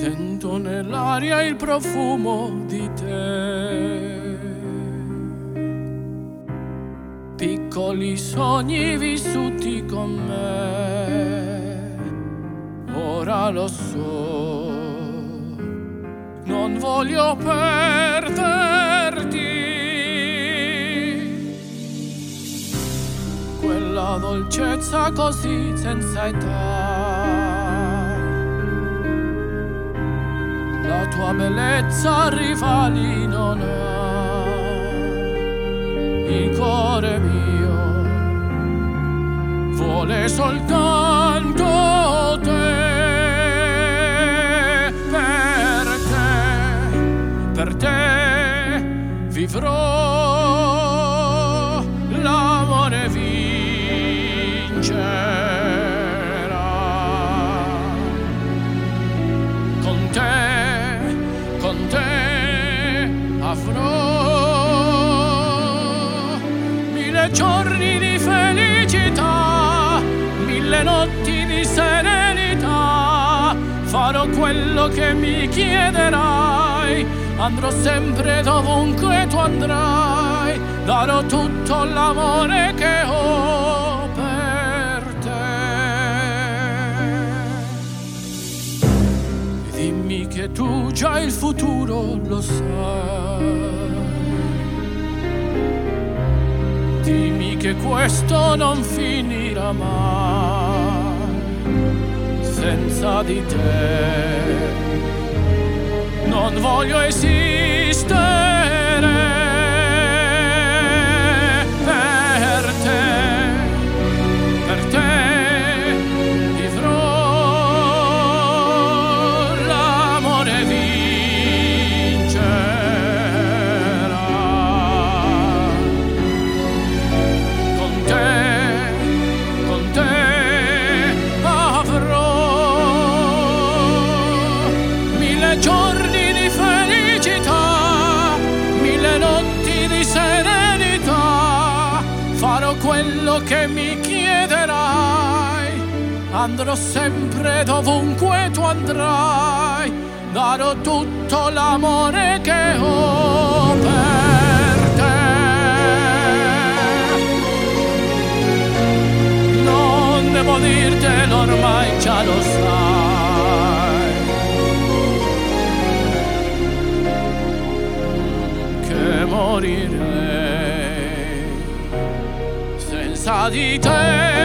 Sento nell'aria il profumo di te. Piccoli sogni vissuti con me. Ora lo so, non voglio perderti. Quella dolcezza così senza età. Tua bellezza rivali non ha. Il cuore mio vuole soltanto te. Per te, per te vivrò l'amore vincerà. Mille giorni di felicità, mille notti di serenità. Farò quello che mi chiederai, andrò sempre dovunque tu andrai, darò tutto l'amore che ho. Dimmi che tu già il futuro lo sai. Dimmi che questo non finirà mai senza di te. Non voglio esistere quello che mi chiederai, andrò sempre dovunque tu andrai, darò tutto l'amore che ho per te. Non devo dirtelo ormai già lo sai. Che morirei sa di te